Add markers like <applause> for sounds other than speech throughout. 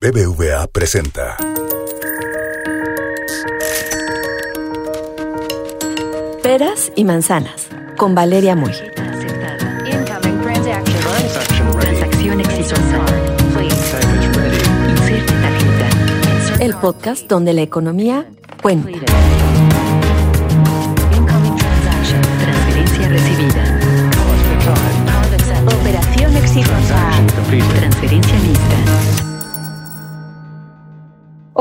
BBVA presenta. Peras y manzanas con Valeria Muy. Transacción exitosa. El podcast donde la economía cuenta. Incoming transaction. Transferencia recibida. Operación exitosa. Transferencia lista.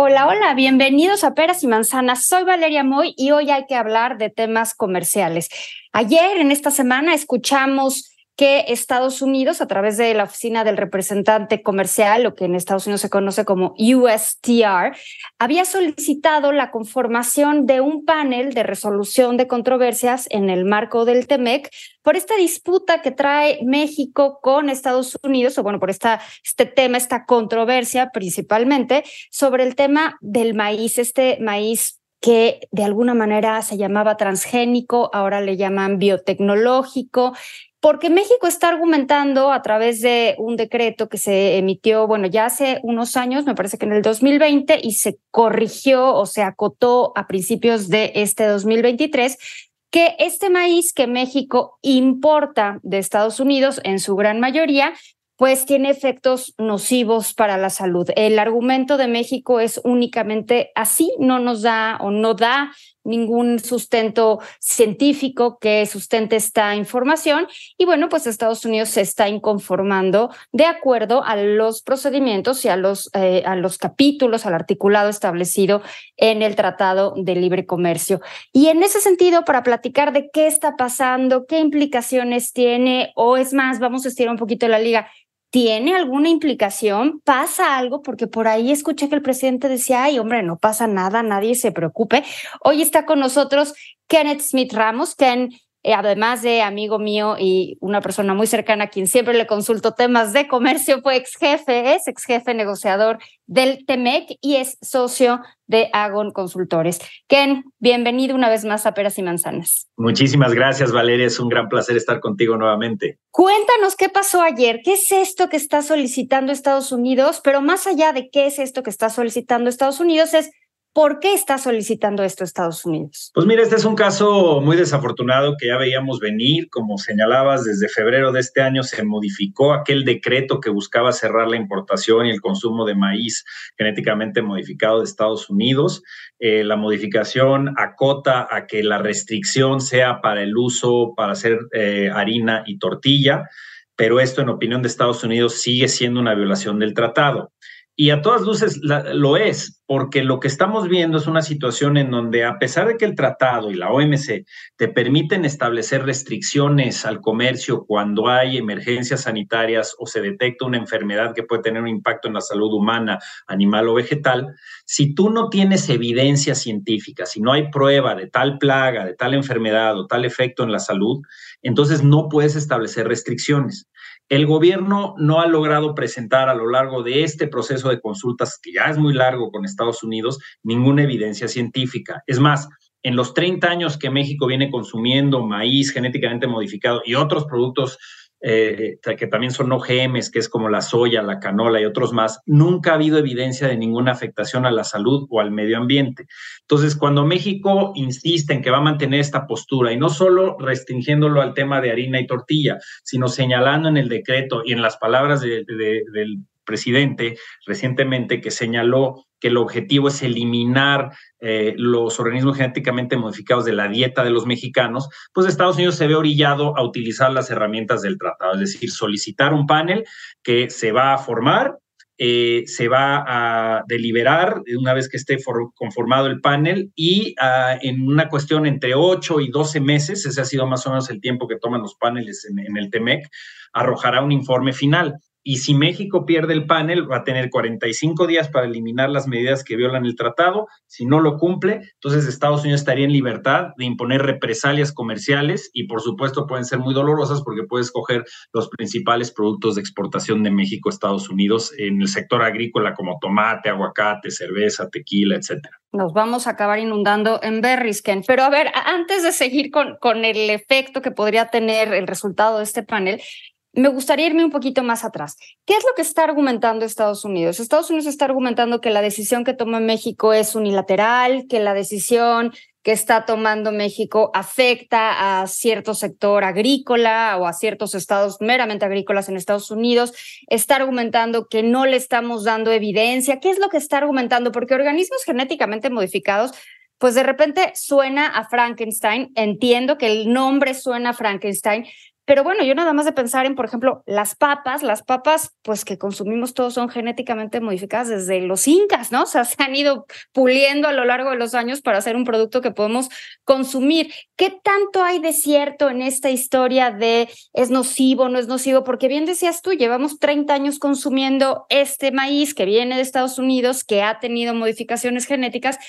Hola, hola, bienvenidos a Peras y Manzanas. Soy Valeria Moy y hoy hay que hablar de temas comerciales. Ayer, en esta semana, escuchamos que Estados Unidos, a través de la Oficina del Representante Comercial, lo que en Estados Unidos se conoce como USTR, había solicitado la conformación de un panel de resolución de controversias en el marco del TEMEC por esta disputa que trae México con Estados Unidos, o bueno, por esta, este tema, esta controversia principalmente sobre el tema del maíz, este maíz que de alguna manera se llamaba transgénico, ahora le llaman biotecnológico, porque México está argumentando a través de un decreto que se emitió, bueno, ya hace unos años, me parece que en el 2020, y se corrigió o se acotó a principios de este 2023, que este maíz que México importa de Estados Unidos en su gran mayoría, pues tiene efectos nocivos para la salud. El argumento de México es únicamente así, no nos da o no da ningún sustento científico que sustente esta información y bueno, pues Estados Unidos se está inconformando de acuerdo a los procedimientos y a los, eh, a los capítulos, al articulado establecido en el Tratado de Libre Comercio. Y en ese sentido, para platicar de qué está pasando, qué implicaciones tiene, o es más, vamos a estirar un poquito la liga, ¿Tiene alguna implicación? ¿Pasa algo? Porque por ahí escuché que el presidente decía, ay, hombre, no pasa nada, nadie se preocupe. Hoy está con nosotros Kenneth Smith Ramos, Ken, eh, además de amigo mío y una persona muy cercana a quien siempre le consulto temas de comercio, fue ex jefe, es ex jefe negociador del TEMEC y es socio de Agon Consultores. Ken, bienvenido una vez más a Peras y Manzanas. Muchísimas gracias, Valeria. Es un gran placer estar contigo nuevamente. Cuéntanos qué pasó ayer. ¿Qué es esto que está solicitando Estados Unidos? Pero más allá de qué es esto que está solicitando Estados Unidos, es ¿Por qué está solicitando esto Estados Unidos? Pues mira, este es un caso muy desafortunado que ya veíamos venir. Como señalabas, desde febrero de este año se modificó aquel decreto que buscaba cerrar la importación y el consumo de maíz genéticamente modificado de Estados Unidos. Eh, la modificación acota a que la restricción sea para el uso para hacer eh, harina y tortilla, pero esto en opinión de Estados Unidos sigue siendo una violación del tratado. Y a todas luces lo es, porque lo que estamos viendo es una situación en donde a pesar de que el tratado y la OMC te permiten establecer restricciones al comercio cuando hay emergencias sanitarias o se detecta una enfermedad que puede tener un impacto en la salud humana, animal o vegetal, si tú no tienes evidencia científica, si no hay prueba de tal plaga, de tal enfermedad o tal efecto en la salud, entonces no puedes establecer restricciones. El gobierno no ha logrado presentar a lo largo de este proceso de consultas, que ya es muy largo con Estados Unidos, ninguna evidencia científica. Es más, en los 30 años que México viene consumiendo maíz genéticamente modificado y otros productos eh, que también son OGMs, que es como la soya, la canola y otros más, nunca ha habido evidencia de ninguna afectación a la salud o al medio ambiente. Entonces, cuando México insiste en que va a mantener esta postura y no solo restringiéndolo al tema de harina y tortilla, sino señalando en el decreto y en las palabras del presidente recientemente que señaló que el objetivo es eliminar eh, los organismos genéticamente modificados de la dieta de los mexicanos, pues Estados Unidos se ve orillado a utilizar las herramientas del tratado, es decir, solicitar un panel que se va a formar, eh, se va a deliberar una vez que esté conformado el panel y ah, en una cuestión entre 8 y 12 meses, ese ha sido más o menos el tiempo que toman los paneles en, en el TEMEC, arrojará un informe final. Y si México pierde el panel, va a tener 45 días para eliminar las medidas que violan el tratado. Si no lo cumple, entonces Estados Unidos estaría en libertad de imponer represalias comerciales y por supuesto pueden ser muy dolorosas porque puede escoger los principales productos de exportación de México a Estados Unidos en el sector agrícola como tomate, aguacate, cerveza, tequila, etcétera. Nos vamos a acabar inundando en Berrisken. Pero a ver, antes de seguir con, con el efecto que podría tener el resultado de este panel, me gustaría irme un poquito más atrás. ¿Qué es lo que está argumentando Estados Unidos? Estados Unidos está argumentando que la decisión que toma México es unilateral, que la decisión que está tomando México afecta a cierto sector agrícola o a ciertos estados meramente agrícolas en Estados Unidos, está argumentando que no le estamos dando evidencia. ¿Qué es lo que está argumentando? Porque organismos genéticamente modificados pues de repente suena a Frankenstein, entiendo que el nombre suena a Frankenstein, pero bueno, yo nada más de pensar en, por ejemplo, las papas, las papas, pues que consumimos todos son genéticamente modificadas desde los incas, ¿no? O sea, <laughs> se han ido puliendo a lo largo de los años para hacer un producto que podemos consumir. ¿Qué tanto hay de cierto en esta historia de es nocivo, no es nocivo? Porque bien decías tú, llevamos 30 años consumiendo este maíz que viene de Estados Unidos, que ha tenido modificaciones genéticas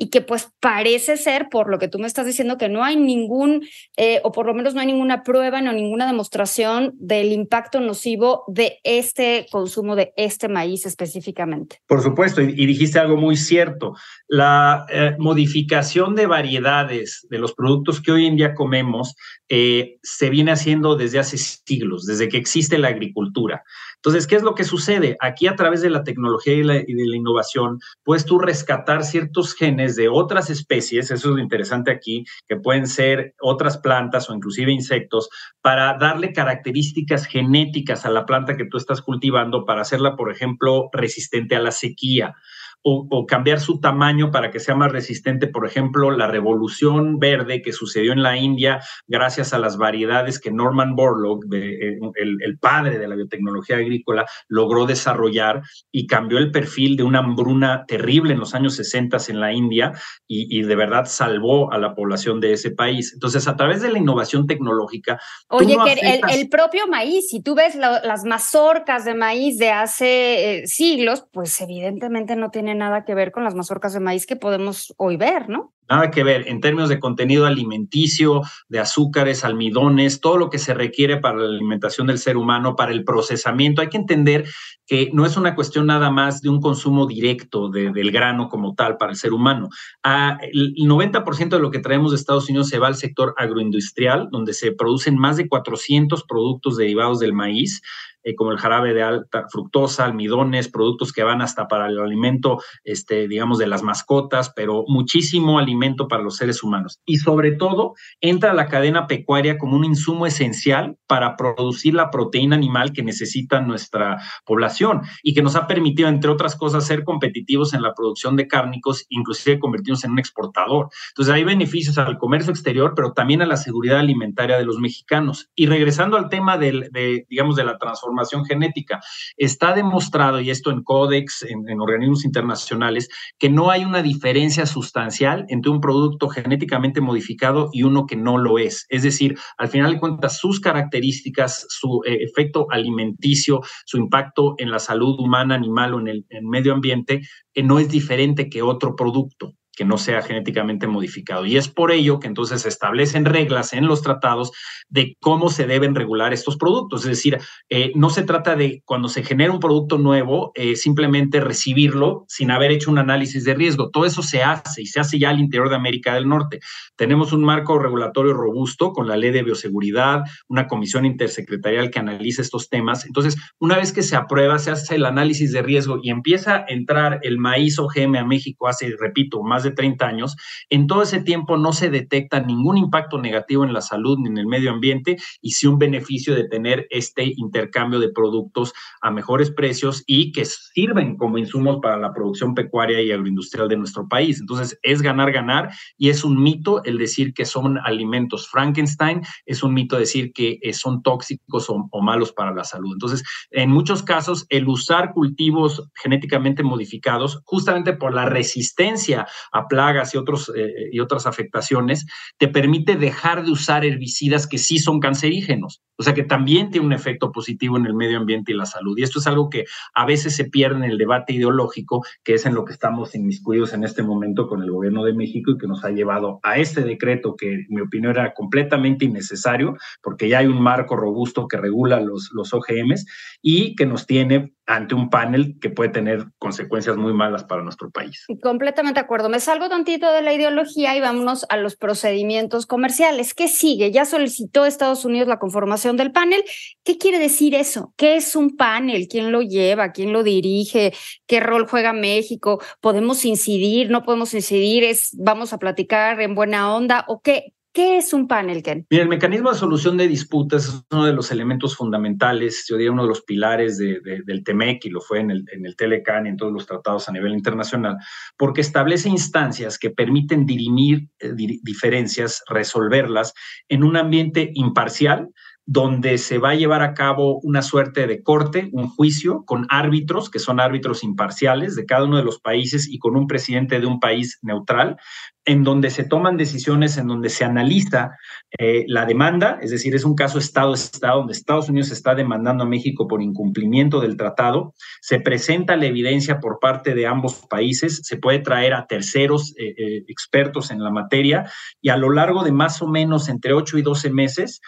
y que pues parece ser, por lo que tú me estás diciendo, que no hay ningún, eh, o por lo menos no hay ninguna prueba no ninguna demostración del impacto nocivo de este consumo de este maíz específicamente. Por supuesto, y, dijiste algo muy cierto. La eh, modificación de variedades de los productos que hoy en día comemos eh, se viene haciendo desde hace siglos, desde que existe la agricultura. Entonces, ¿qué es lo que sucede? Aquí a través de la tecnología y, de la innovación, puedes tú rescatar ciertos genes de otras especies, eso es lo interesante aquí, que pueden ser otras plantas o inclusive insectos, para darle características genéticas a la planta que tú estás cultivando para hacerla, por ejemplo, resistente a la sequía o, cambiar su tamaño para que sea más resistente. Por ejemplo, la revolución verde que sucedió en la India gracias a las variedades que Norman Borlaug, eh, el, padre de la biotecnología agrícola, logró desarrollar y cambió el perfil de una hambruna terrible en los años 60 en la India y, de verdad salvó a la población de ese país. Entonces, a través de la innovación tecnológica... Oye, que el, propio maíz, si tú ves las mazorcas de maíz de hace eh, siglos, pues evidentemente no tiene nada que ver con las mazorcas de maíz que podemos hoy ver, ¿no? Nada que ver en términos de contenido alimenticio, de azúcares, almidones, todo lo que se requiere para la alimentación del ser humano, para el procesamiento. Hay que entender que no es una cuestión nada más de un consumo directo del grano como tal para el ser humano. el 90% de lo que traemos de Estados Unidos se va al sector agroindustrial, donde se producen más de 400 productos derivados del maíz. Eh, como el jarabe de alta fructosa, almidones, productos que van hasta para el alimento, este, digamos, de las mascotas, pero muchísimo alimento para los seres humanos. Y sobre todo, entra la cadena pecuaria como un insumo esencial para producir la proteína animal que necesita nuestra población y que nos ha permitido, entre otras cosas, ser competitivos en la producción de cárnicos, inclusive convertirnos en un exportador. Entonces, hay beneficios al comercio exterior, pero también a la seguridad alimentaria de los mexicanos. Y regresando al tema del, de, digamos, de la transformación, genética. Está demostrado, y esto en códex, en, organismos internacionales, que no hay una diferencia sustancial entre un producto genéticamente modificado y uno que no lo es. Es decir, al final de cuentas, sus características, su eh, efecto alimenticio, su impacto en la salud humana, animal o en el medio ambiente, eh, no es diferente que otro producto que no sea genéticamente modificado. Y es por ello que entonces se establecen reglas en los tratados de cómo se deben regular estos productos. Es decir, eh, no se trata de cuando se genera un producto nuevo, eh, simplemente recibirlo sin haber hecho un análisis de riesgo. Todo eso se hace y se hace ya al interior de América del Norte. Tenemos un marco regulatorio robusto con la ley de bioseguridad, una comisión intersecretarial que analiza estos temas. Entonces, una vez que se aprueba, se hace el análisis de riesgo y empieza a entrar el maíz OGM a México hace, repito, más de 30 años, en todo ese tiempo no se detecta ningún impacto negativo en la salud ni en el medio ambiente y sí un beneficio de tener este intercambio de productos a mejores precios y que sirven como insumos para la producción pecuaria y agroindustrial de nuestro país. Entonces, es ganar, ganar y es un mito el decir que son alimentos Frankenstein, es un mito decir que eh, son tóxicos o, o malos para la salud. Entonces, en muchos casos, el usar cultivos genéticamente modificados, justamente por la resistencia a plagas y, otros, eh, y otras afectaciones, te permite dejar de usar herbicidas que sí son cancerígenos. O sea que también tiene un efecto positivo en el medio ambiente y la salud. Y esto es algo que a veces se pierde en el debate ideológico, que es en lo que estamos inmiscuidos en este momento con el gobierno de México y que nos ha llevado a este decreto que, en mi opinión, era completamente innecesario, porque ya hay un marco robusto que regula los, los OGMs y que nos tiene ante un panel que puede tener consecuencias muy malas para nuestro país. Completamente de acuerdo. Me salgo tantito de la ideología y vámonos a los procedimientos comerciales. ¿Qué sigue? Ya solicitó Estados Unidos la conformación del panel. ¿Qué quiere decir eso? ¿Qué es un panel? ¿Quién lo lleva? ¿Quién lo dirige? ¿Qué rol juega México? ¿Podemos incidir? ¿No podemos incidir? ¿Es, ¿Vamos a platicar en buena onda? ¿O qué? ¿Qué es un panel, Ken? Mira, el mecanismo de solución de disputas es uno de los elementos fundamentales, yo diría uno de los pilares del TEMEC y lo fue en el, en el Telecan y en todos los tratados a nivel internacional, porque establece instancias que permiten dirimir eh, diferencias, resolverlas en un ambiente imparcial, donde se va a llevar a cabo una suerte de corte, un juicio con árbitros, que son árbitros imparciales de cada uno de los países y con un presidente de un país neutral, en donde se toman decisiones, en donde se analiza eh, la demanda, es decir, es un caso Estado-Estado, donde Estados Unidos está demandando a México por incumplimiento del tratado, se presenta la evidencia por parte de ambos países, se puede traer a terceros eh, eh, expertos en la materia. Y a lo largo de más o menos entre 8 y 12 meses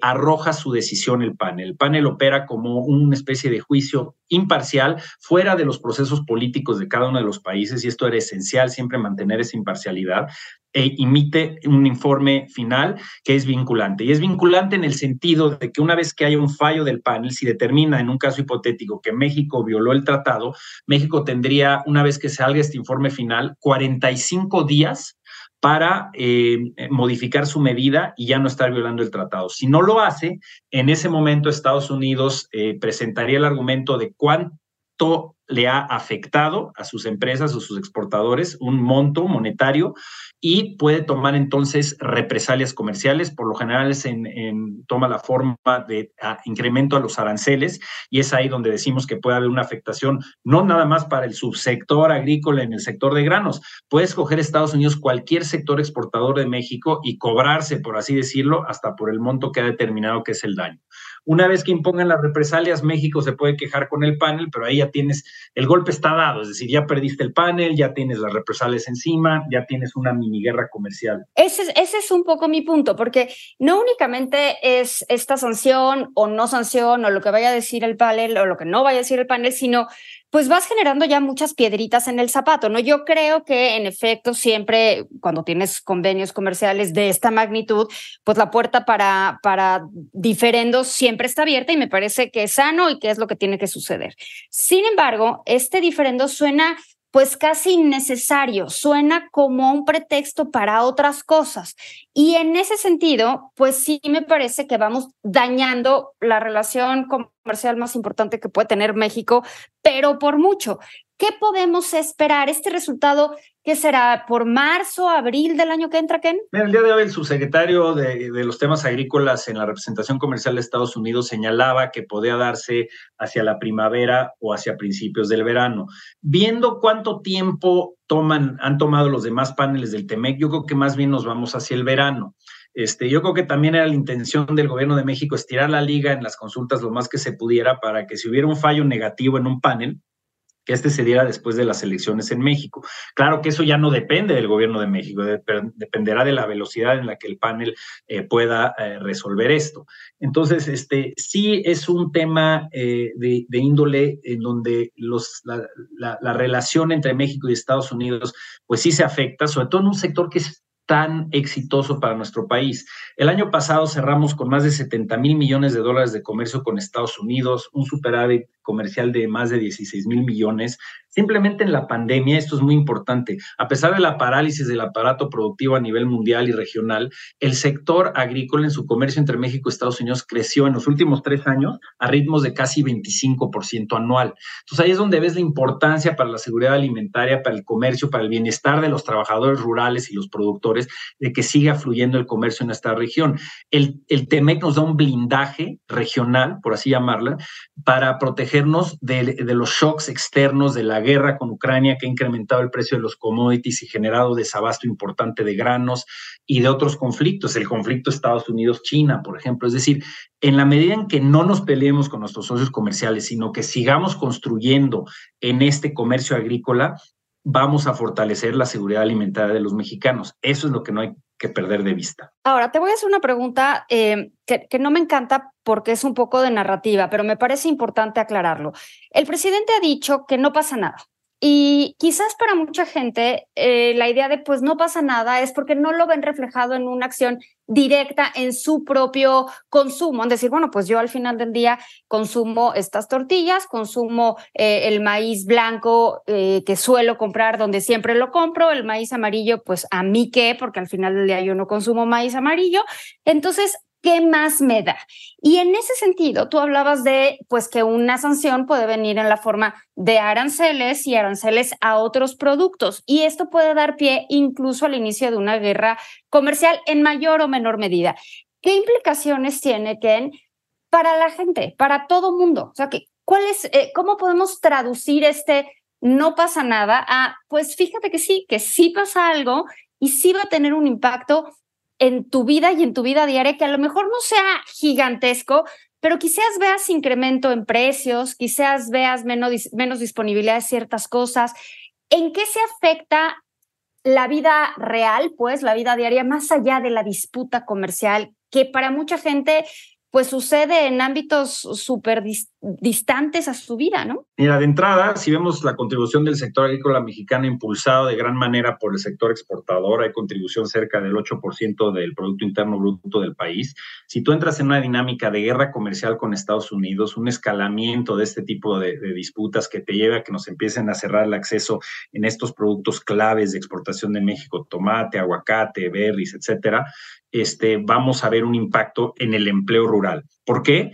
arroja su decisión el panel. El panel opera como una especie de juicio imparcial fuera de los procesos políticos de cada uno de los países y esto era esencial, siempre mantener esa imparcialidad e emite un informe final que es vinculante. Y es vinculante en el sentido de que una vez que haya un fallo del panel, si determina en un caso hipotético que México violó el tratado, México tendría, una vez que salga este informe final, 45 días para eh, modificar su medida y ya no estar violando el tratado. Si no lo hace, en ese momento Estados Unidos eh, presentaría el argumento de cuánto le ha afectado a sus empresas o sus exportadores un monto monetario y puede tomar entonces represalias comerciales. Por lo general es en, toma la forma de incremento a los aranceles y es ahí donde decimos que puede haber una afectación no nada más para el subsector agrícola en el sector de granos. Puede escoger Estados Unidos cualquier sector exportador de México y cobrarse, por así decirlo, hasta por el monto que ha determinado que es el daño. Una vez que impongan las represalias, México se puede quejar con el panel, pero ahí ya tienes, el golpe está dado, es decir, ya perdiste el panel, ya tienes las represalias encima, ya tienes una mini guerra comercial. Ese, ese es un poco mi punto, porque no únicamente es esta sanción o no sanción o lo que vaya a decir el panel o lo que no vaya a decir el panel, sino pues vas generando ya muchas piedritas en el zapato, ¿no? Yo creo que en efecto siempre cuando tienes convenios comerciales de esta magnitud, pues la puerta para, para diferendos siempre está abierta y me parece que es sano y que es lo que tiene que suceder. Sin embargo, este diferendo suena pues casi innecesario, suena como un pretexto para otras cosas. Y en ese sentido, pues sí me parece que vamos dañando la relación comercial más importante que puede tener México, pero por mucho. ¿Qué podemos esperar? ¿Este resultado qué será por marzo, abril del año que entra, Ken? el día de hoy el subsecretario de, de, los temas agrícolas en la representación comercial de Estados Unidos señalaba que podía darse hacia la primavera o hacia principios del verano. Viendo cuánto tiempo toman, han tomado los demás paneles del TEMEC, yo creo que más bien nos vamos hacia el verano. Este, yo creo que también era la intención del gobierno de México estirar la liga en las consultas lo más que se pudiera para que si hubiera un fallo negativo en un panel, que este se diera después de las elecciones en México. Claro que eso ya no depende del gobierno de México, dependerá de la velocidad en la que el panel eh, pueda eh, resolver esto. Entonces, este, sí es un tema eh, de, índole en donde la, la relación entre México y Estados Unidos, pues sí se afecta, sobre todo en un sector que es tan exitoso para nuestro país. El año pasado cerramos con más de 70 mil millones de dólares de comercio con Estados Unidos, un superávit comercial de más de 16 mil millones. Simplemente en la pandemia, esto es muy importante, a pesar de la parálisis del aparato productivo a nivel mundial y regional, el sector agrícola en su comercio entre México y Estados Unidos creció en los últimos tres años a ritmos de casi 25% anual. Entonces ahí es donde ves la importancia para la seguridad alimentaria, para el comercio, para el bienestar de los trabajadores rurales y los productores, de que siga fluyendo el comercio en esta región. El, el TEMEC nos da un blindaje regional, por así llamarla, para proteger de, los shocks externos de la guerra con Ucrania que ha incrementado el precio de los commodities y generado desabasto importante de granos y de otros conflictos, el conflicto Estados Unidos-China, por ejemplo. Es decir, en la medida en que no nos peleemos con nuestros socios comerciales, sino que sigamos construyendo en este comercio agrícola, vamos a fortalecer la seguridad alimentaria de los mexicanos. Eso es lo que no hay que perder de vista. Ahora, te voy a hacer una pregunta eh, que, que, no me encanta porque es un poco de narrativa, pero me parece importante aclararlo. El presidente ha dicho que no pasa nada, Y quizás para mucha gente eh, la idea de pues no pasa nada es porque no lo ven reflejado en una acción directa en su propio consumo, en decir, bueno, pues yo al final del día consumo estas tortillas, consumo eh, el maíz blanco eh, que suelo comprar donde siempre lo compro, el maíz amarillo, pues a mí qué, porque al final del día yo no consumo maíz amarillo. Entonces, ¿qué más me da? Y en ese sentido, tú hablabas de pues que una sanción puede venir en la forma de aranceles y aranceles a otros productos y esto puede dar pie incluso al inicio de una guerra comercial en mayor o menor medida. ¿Qué implicaciones tiene Ken para la gente, para todo mundo? O sea, que ¿cuál es eh, cómo podemos traducir este no pasa nada a pues fíjate que sí, que sí pasa algo y sí va a tener un impacto en tu vida y en tu vida diaria que a lo mejor no sea gigantesco, pero quizás veas incremento en precios, quizás veas menos, disponibilidad de ciertas cosas. ¿En qué se afecta la vida real, pues la vida diaria, más allá de la disputa comercial, que para mucha gente pues sucede en ámbitos súper distantes a su vida, ¿no? Mira, de entrada, si vemos la contribución del sector agrícola mexicano impulsado de gran manera por el sector exportador, hay contribución cerca del 8% del Producto Interno Bruto del país. Si tú entras en una dinámica de guerra comercial con Estados Unidos, un escalamiento de este tipo de, disputas que te lleva a que nos empiecen a cerrar el acceso en estos productos claves de exportación de México, tomate, aguacate, berries, etcétera, este, vamos a ver un impacto en el empleo rural. ¿Por qué?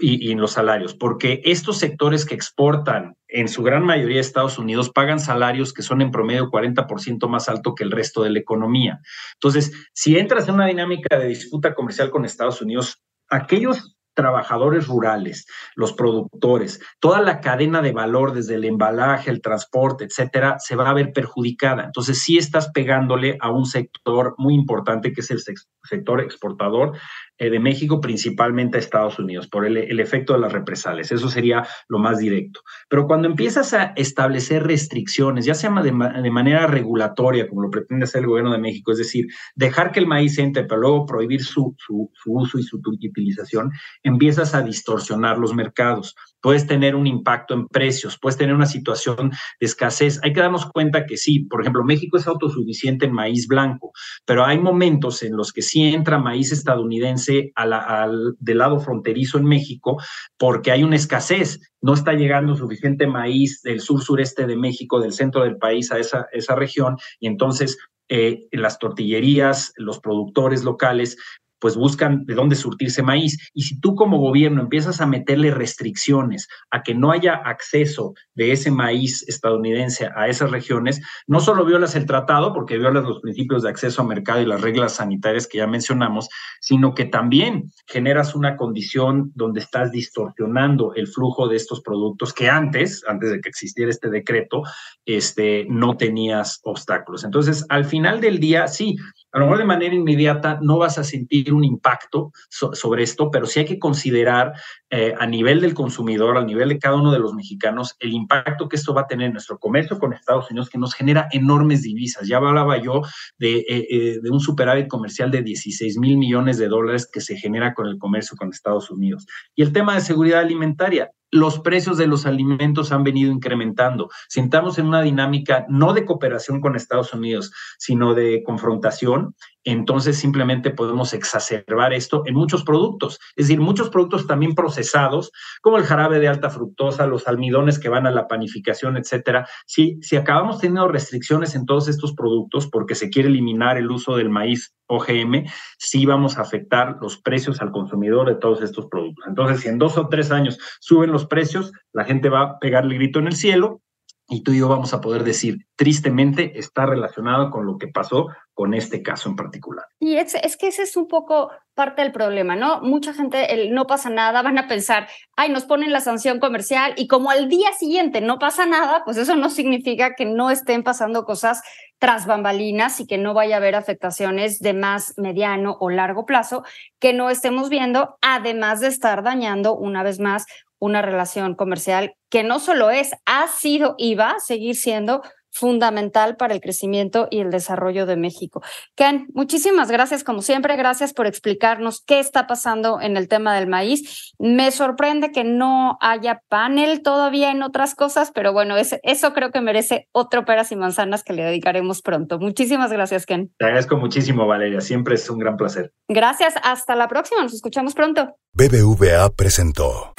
Y, en los salarios, porque estos sectores que exportan en su gran mayoría a Estados Unidos pagan salarios que son en promedio 40% más alto que el resto de la economía. Entonces, si entras en una dinámica de disputa comercial con Estados Unidos, aquellos trabajadores rurales, los productores, toda la cadena de valor desde el embalaje, el transporte, etcétera, se va a ver perjudicada. Entonces, sí estás pegándole a un sector muy importante que es el sector exportador eh, de México, principalmente a Estados Unidos, por el, efecto de las represalias. Eso sería lo más directo. Pero cuando empiezas a establecer restricciones, ya sea de, de, manera regulatoria, como lo pretende hacer el gobierno de México, es decir, dejar que el maíz entre, pero luego prohibir su, su, su uso y su utilización, empiezas a distorsionar los mercados puedes tener un impacto en precios, puedes tener una situación de escasez. Hay que darnos cuenta que sí, por ejemplo, México es autosuficiente en maíz blanco, pero hay momentos en los que sí entra maíz estadounidense al, del lado fronterizo en México porque hay una escasez. No está llegando suficiente maíz del sur-sureste de México, del centro del país a esa, esa región, y entonces eh, las tortillerías, los productores locales pues buscan de dónde surtirse maíz. Y si tú como gobierno empiezas a meterle restricciones a que no haya acceso de ese maíz estadounidense a esas regiones, no solo violas el tratado, porque violas los principios de acceso a mercado y las reglas sanitarias que ya mencionamos, sino que también generas una condición donde estás distorsionando el flujo de estos productos que antes, antes de que existiera este decreto, este, no tenías obstáculos. Entonces, al final del día, sí, a lo mejor de manera inmediata no vas a sentir un impacto sobre esto, pero sí hay que considerar eh, a nivel del consumidor, a nivel de cada uno de los mexicanos, el impacto que esto va a tener en nuestro comercio con Estados Unidos, que nos genera enormes divisas. Ya hablaba yo de, eh, eh, de un superávit comercial de 16 mil millones de dólares que se genera con el comercio con Estados Unidos. Y el tema de seguridad alimentaria, los precios de los alimentos han venido incrementando. Si estamos en una dinámica no de cooperación con Estados Unidos, sino de confrontación, entonces simplemente podemos exacerbar esto en muchos productos. Es decir, muchos productos también procesados, como el jarabe de alta fructosa, los almidones que van a la panificación, etcétera. Si, si acabamos teniendo restricciones en todos estos productos porque se quiere eliminar el uso del maíz OGM, sí vamos a afectar los precios al consumidor de todos estos productos. Entonces, si en dos o tres años suben los precios, la gente va a pegarle grito en el cielo y tú y yo vamos a poder decir, tristemente, está relacionado con lo que pasó con este caso en particular. Y es, que ese es un poco parte del problema, ¿no? Mucha gente, el, no pasa nada, van a pensar, ay, nos ponen la sanción comercial y como al día siguiente no pasa nada, pues eso no significa que no estén pasando cosas tras bambalinas y que no vaya a haber afectaciones de más mediano o largo plazo que no estemos viendo, además de estar dañando una vez más una relación comercial que no solo es, ha sido y va a seguir siendo fundamental para el crecimiento y el desarrollo de México. Ken, muchísimas gracias, como siempre, gracias por explicarnos qué está pasando en el tema del maíz. Me sorprende que no haya panel todavía en otras cosas, pero bueno, eso creo que merece otro peras y manzanas que le dedicaremos pronto. Muchísimas gracias, Ken. Te agradezco muchísimo, Valeria. Siempre es un gran placer. Gracias. Hasta la próxima. Nos escuchamos pronto. BBVA presentó.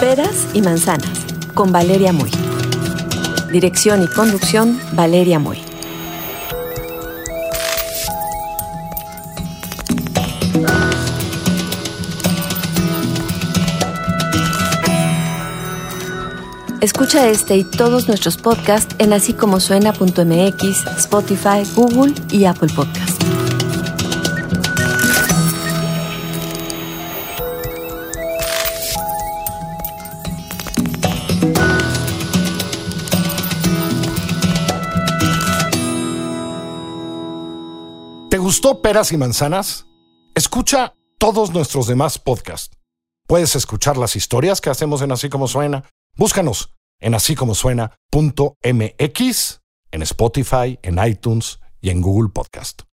Peras y manzanas con Valeria Muy. Dirección y conducción Valeria Muy. Escucha este y todos nuestros podcasts en así como suena.mx, Spotify, Google y Apple Podcasts. Gustó Peras y Manzanas? Escucha todos nuestros demás podcasts. Puedes escuchar las historias que hacemos en Así como Suena Búscanos en así como suena.mx, en Spotify, en iTunes y en Google Podcast.